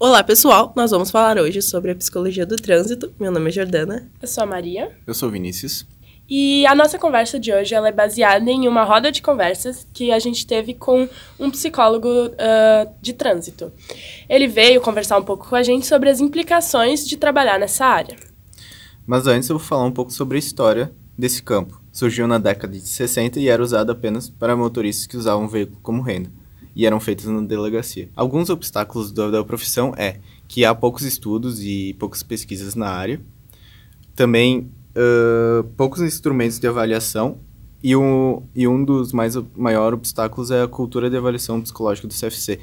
Olá, pessoal! Nós vamos falar hoje sobre a psicologia do trânsito. Meu nome é Jordana. Eu sou a Maria. Eu sou o Vinícius. E a nossa conversa de hoje ela é baseada em uma roda de conversas que a gente teve com um psicólogo uh, de trânsito. Ele veio conversar um pouco com a gente sobre as implicações de trabalhar nessa área. Mas antes eu vou falar um pouco sobre a história desse campo. Surgiu na década de 60 e era usado apenas para motoristas que usavam o veículo como renda e eram feitas na delegacia. Alguns obstáculos da, da profissão é que há poucos estudos e poucas pesquisas na área, também uh, poucos instrumentos de avaliação e um, e um dos mais maiores obstáculos é a cultura de avaliação psicológica do CFC,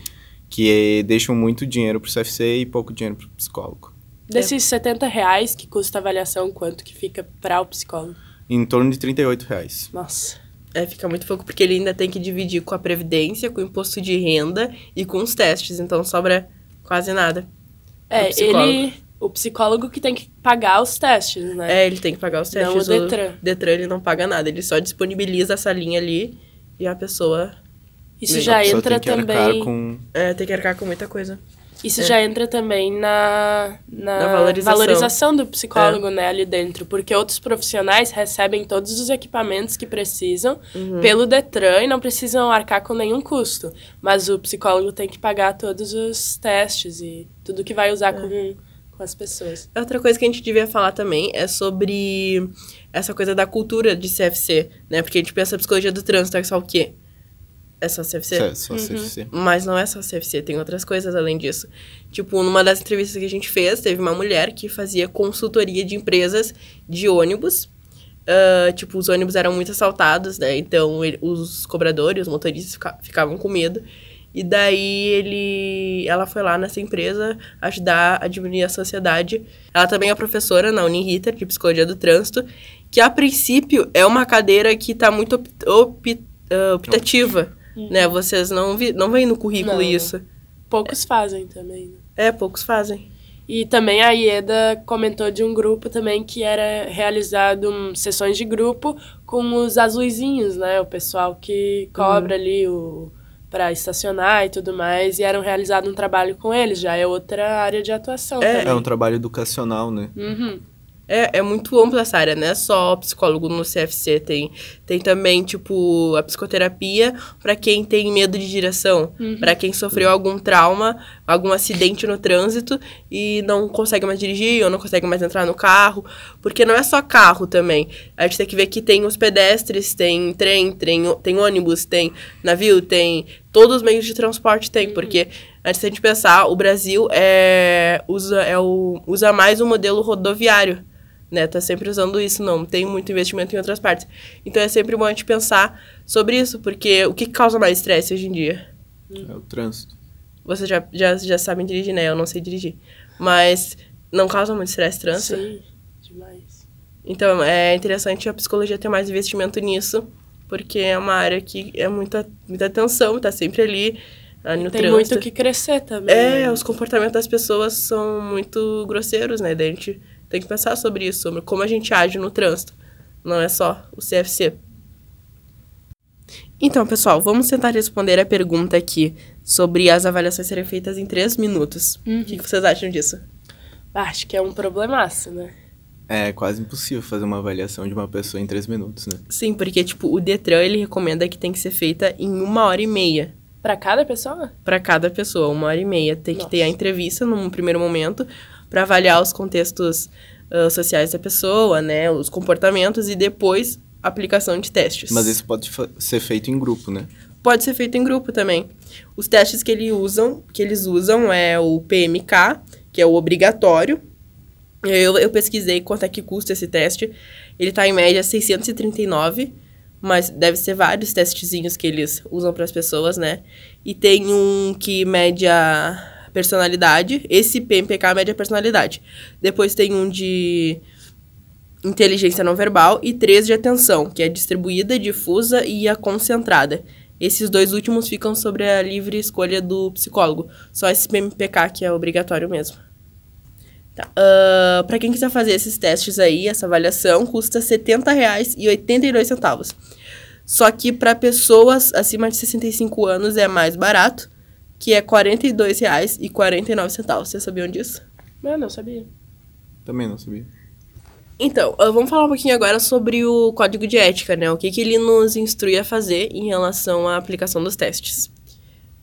que é, deixam muito dinheiro para o CFC e pouco dinheiro para o psicólogo. Desses 70 reais que custa a avaliação, quanto que fica para o psicólogo? Em torno de 38 reais. Nossa. É, fica muito pouco, porque ele ainda tem que dividir com a previdência, com o imposto de renda e com os testes, então sobra quase nada. É, ele. O psicólogo que tem que pagar os testes, né? É, ele tem que pagar os testes. Não o Detran. O Detran ele não paga nada, ele só disponibiliza essa linha ali e a pessoa. Isso já a entra tem que também. Com... É, tem que arcar com muita coisa. Isso É. já entra também na, na, Na valorização. valorização do psicólogo, né, ali dentro. Porque outros profissionais recebem todos os equipamentos que precisam Uhum. pelo Detran e não precisam arcar com nenhum custo. Mas o psicólogo tem que pagar todos os testes e tudo que vai usar com, com as pessoas. Outra coisa que a gente devia falar também é sobre essa coisa da cultura de CFC, né? Porque a gente pensa psicologia do trânsito, é só o quê? É só CFC? É, só CFC. Mas não é só CFC, tem outras coisas além disso. Tipo, numa das entrevistas que a gente fez, teve uma mulher que fazia consultoria de empresas de ônibus. Ah, tipo, os ônibus eram muito assaltados, né? Então, ele- os cobradores, os motoristas fica- ficavam com medo. E daí, ele, ela foi lá nessa empresa ajudar a diminuir a sociedade. Ela também é professora na Uniriter, de Psicologia do Trânsito, que a princípio é uma cadeira que tá muito op- op- ah, optativa, né? Vocês não, vi, não veem no currículo Não. isso. Poucos fazem também, né? É, poucos fazem. E também a Ieda comentou de um grupo também que era realizado hum, sessões de grupo com os azuizinhos, né? O pessoal que cobra ali o para estacionar e tudo mais, e eram realizado um trabalho com eles, já é outra área de atuação É. também. É um trabalho educacional, né? Uhum. É, é muito ampla essa área, não é só psicólogo no CFC. Tem, tem também, tipo, a psicoterapia para quem tem medo de direção, pra quem sofreu algum trauma, algum acidente no trânsito e não consegue mais dirigir ou não consegue mais entrar no carro. Porque não é só carro também. A gente tem que ver que tem os pedestres, tem trem, tem, tem ônibus, tem navio, tem. Todos os meios de transporte tem, porque antes da gente pensar, o Brasil é, usa, é o, usa mais o modelo rodoviário né? Tá sempre usando isso, não tem muito investimento em outras partes. Então é sempre bom a gente pensar sobre isso, porque o que causa mais estresse hoje em dia? É o trânsito. Vocês já, já, já sabem dirigir, né? Eu não sei dirigir. Mas não causa muito estresse trânsito. Sim, demais. Então é interessante a psicologia ter mais investimento nisso, porque é uma área que é muita, muita atenção, tá sempre ali, ali no Tem trânsito. muito que crescer também. É, né? os comportamentos das pessoas são muito grosseiros, né? Daí a gente tem que pensar sobre isso, sobre como a gente age no trânsito. Não é só o CFC. Então, pessoal, vamos tentar responder a pergunta aqui sobre as avaliações serem feitas em três minutos. O que, vocês acham disso? Acho que é um problemaço, né? É quase impossível fazer uma avaliação de uma pessoa em três minutos, né? Sim, porque, tipo, o Detran, ele recomenda que tem que ser feita em uma hora e meia. Pra cada pessoa? Para cada pessoa, uma hora e meia. Tem que ter a Nossa. entrevista num primeiro momento para avaliar os contextos ah, sociais da pessoa, né? Os comportamentos e depois aplicação de testes. Mas isso pode ser feito em grupo, né? pode ser feito em grupo também. Os testes que, ele usam, que eles usam é o PMK, que é o obrigatório. Eu, eu pesquisei quanto é que custa esse teste. Ele tá em média 639, mas deve ser vários testezinhos que eles usam para as pessoas, né? E tem um que mede a personalidade. Esse PMPK mede a personalidade. Depois tem um de inteligência não verbal e três de atenção, que é distribuída, difusa e a concentrada. Esses dois últimos ficam sobre a livre escolha do psicólogo. Só esse PMPK que é obrigatório mesmo. Tá. Ah, para quem quiser fazer esses testes aí, essa avaliação custa R$ 70,82. Só que para pessoas acima de 65 anos é mais barato, que é R$ 42,49. Vocês sabiam disso? Eu não sabia. Também não sabia. Então, vamos falar um pouquinho agora sobre o código de ética, né? O que, que ele nos instrui a fazer em relação à aplicação dos testes.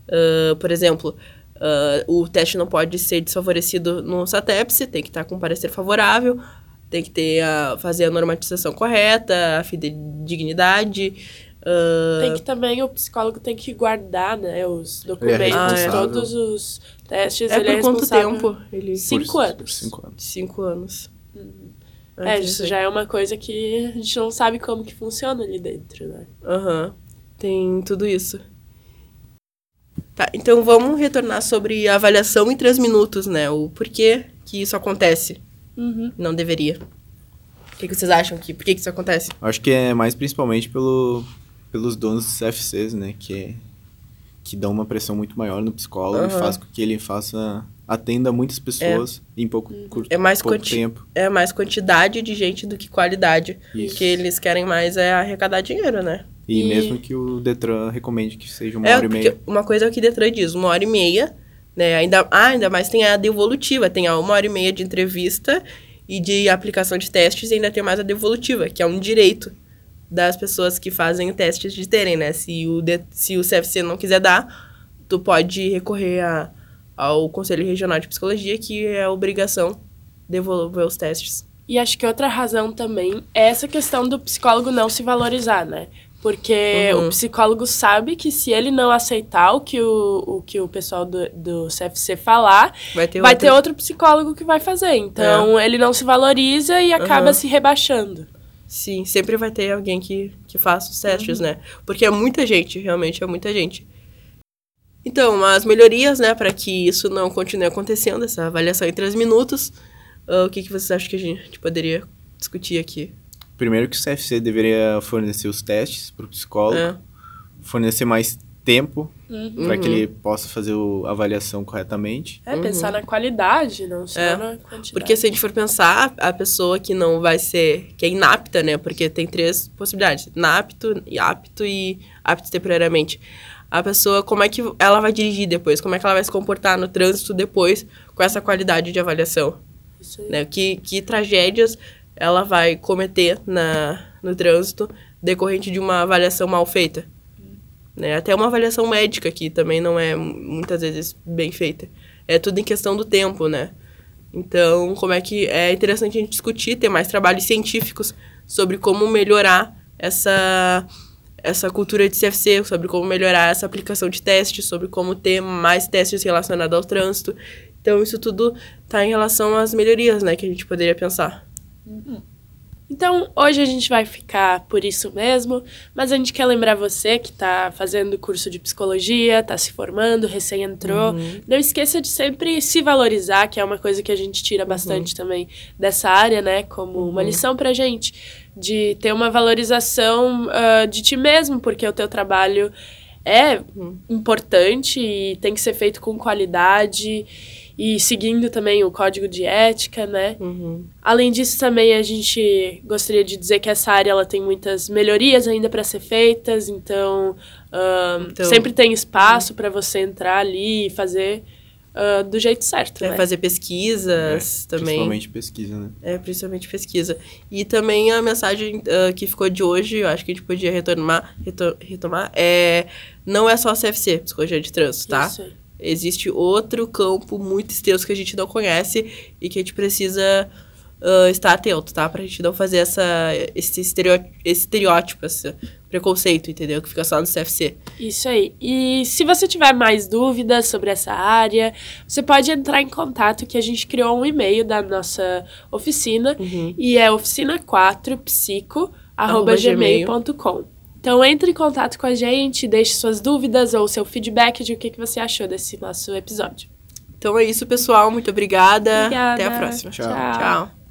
Uh, por exemplo, uh, o teste não pode ser desfavorecido no SATEPS, tem que estar com parecer favorável, tem que ter a, fazer a normatização correta, a fidedignidade. Uh, Tem que também, o psicólogo tem que guardar, né, os documentos, responsável. todos os testes. é ele por é quanto tempo? Ele... Cinco Por- anos. por Cinco anos. Cinco anos. É, Antes isso disso já é uma coisa que a gente não sabe como que funciona ali dentro, né? Aham. Tem tudo isso. Tá, então vamos retornar sobre a avaliação em três minutos, né? O porquê que isso acontece. Uhum. Não deveria. O que, que vocês acham que? Por que, que isso acontece? Acho que é mais principalmente pelo, pelos donos dos CFCs, né? Que, é- que dão uma pressão muito maior no psicólogo Aham. e faz com que ele faça atenda muitas pessoas em pouco curto É mais pouco quanti- tempo. É mais quantidade de gente do que qualidade. Isso. O que eles querem mais é arrecadar dinheiro, né? E, E- mesmo que o Detran recomende que seja uma é, hora e porque meia. uma coisa é o que Detran diz, uma hora e meia, né? Ainda, ah, ainda mais tem a devolutiva, tem a uma hora e meia de entrevista e de aplicação de testes e ainda tem mais a devolutiva, que é um direito das pessoas que fazem testes de terem, né? Se o, de- se o CFC não quiser dar, tu pode recorrer a, ao Conselho Regional de Psicologia, que é a obrigação devolver os testes. E acho que outra razão também é essa questão do psicólogo não se valorizar, né? Porque Uhum. o psicólogo sabe que se ele não aceitar o que o, o, que o pessoal do, do CFC falar, Vai ter vai outra- ter outro psicólogo que vai fazer. Então, ele não se valoriza e acaba Uhum. se rebaixando. Sim, sempre vai ter alguém que, que faça os testes, né? Porque é muita gente, realmente é muita gente. Então, as melhorias, né, para que isso não continue acontecendo, essa avaliação em três minutos, ah, o que, que vocês acham que a gente poderia discutir aqui? Primeiro que o CFC deveria fornecer os testes para o psicólogo, É. fornecer mais tempo Uhum. para que ele possa fazer o- a avaliação corretamente. É, pensar na qualidade, não só Uhum. É, na quantidade. Porque se a gente for pensar, a pessoa que não vai ser, que é inapta, né? Porque tem três possibilidades: inapto, e apto e apto temporariamente. A pessoa, como é que ela vai dirigir depois? Como é que ela vai se comportar no trânsito depois com essa qualidade de avaliação? Isso aí. Né? Que, que tragédias ela vai cometer na, no trânsito decorrente de uma avaliação mal feita? Né? Até uma avaliação médica que também não é muitas vezes bem feita. É tudo em questão do tempo, né? Então, como é que é interessante a gente discutir, ter mais trabalhos científicos sobre como melhorar essa essa cultura de CFC, sobre como melhorar essa aplicação de testes, sobre como ter mais testes relacionados ao trânsito. Então, isso tudo está em relação às melhorias, né, que a gente poderia pensar. Então, hoje a gente vai ficar por isso mesmo, mas a gente quer lembrar você que está fazendo curso de psicologia, está se formando, recém entrou. Não esqueça de sempre se valorizar, que é uma coisa que a gente tira bastante também dessa área, né? Como uma lição pra gente, de ter uma valorização ah, de ti mesmo, porque o teu trabalho é importante e tem que ser feito com qualidade e seguindo também o código de ética, né? Uhum. Além disso, também a gente gostaria de dizer que essa área ela tem muitas melhorias ainda para ser feitas, então, ahn, Então- sempre tem espaço para você entrar ali e fazer ah, do jeito certo, É, né? fazer pesquisas também. Principalmente pesquisa, né? É, principalmente pesquisa. E também a mensagem ah, que ficou de hoje, eu acho que a gente podia retomar, reto- retomar, é não é só CFC, psicologia de trânsito, tá? Isso. Existe outro campo muito extenso que a gente não conhece e que a gente precisa ah, estar atento, tá? Pra gente não fazer essa, esse, estereó- esse estereótipo, esse preconceito, entendeu? Que fica só no CFC. Isso aí. E se você tiver mais dúvidas sobre essa área, você pode entrar em contato que a gente criou um e-mail da nossa oficina e é oficina4psico@gmail.com. Então entre em contato com a gente, deixe suas dúvidas ou seu feedback de o que, que você achou desse nosso episódio. Então é isso, pessoal. Muito obrigada. Obrigada. Até a próxima. Tchau. Tchau. Tchau.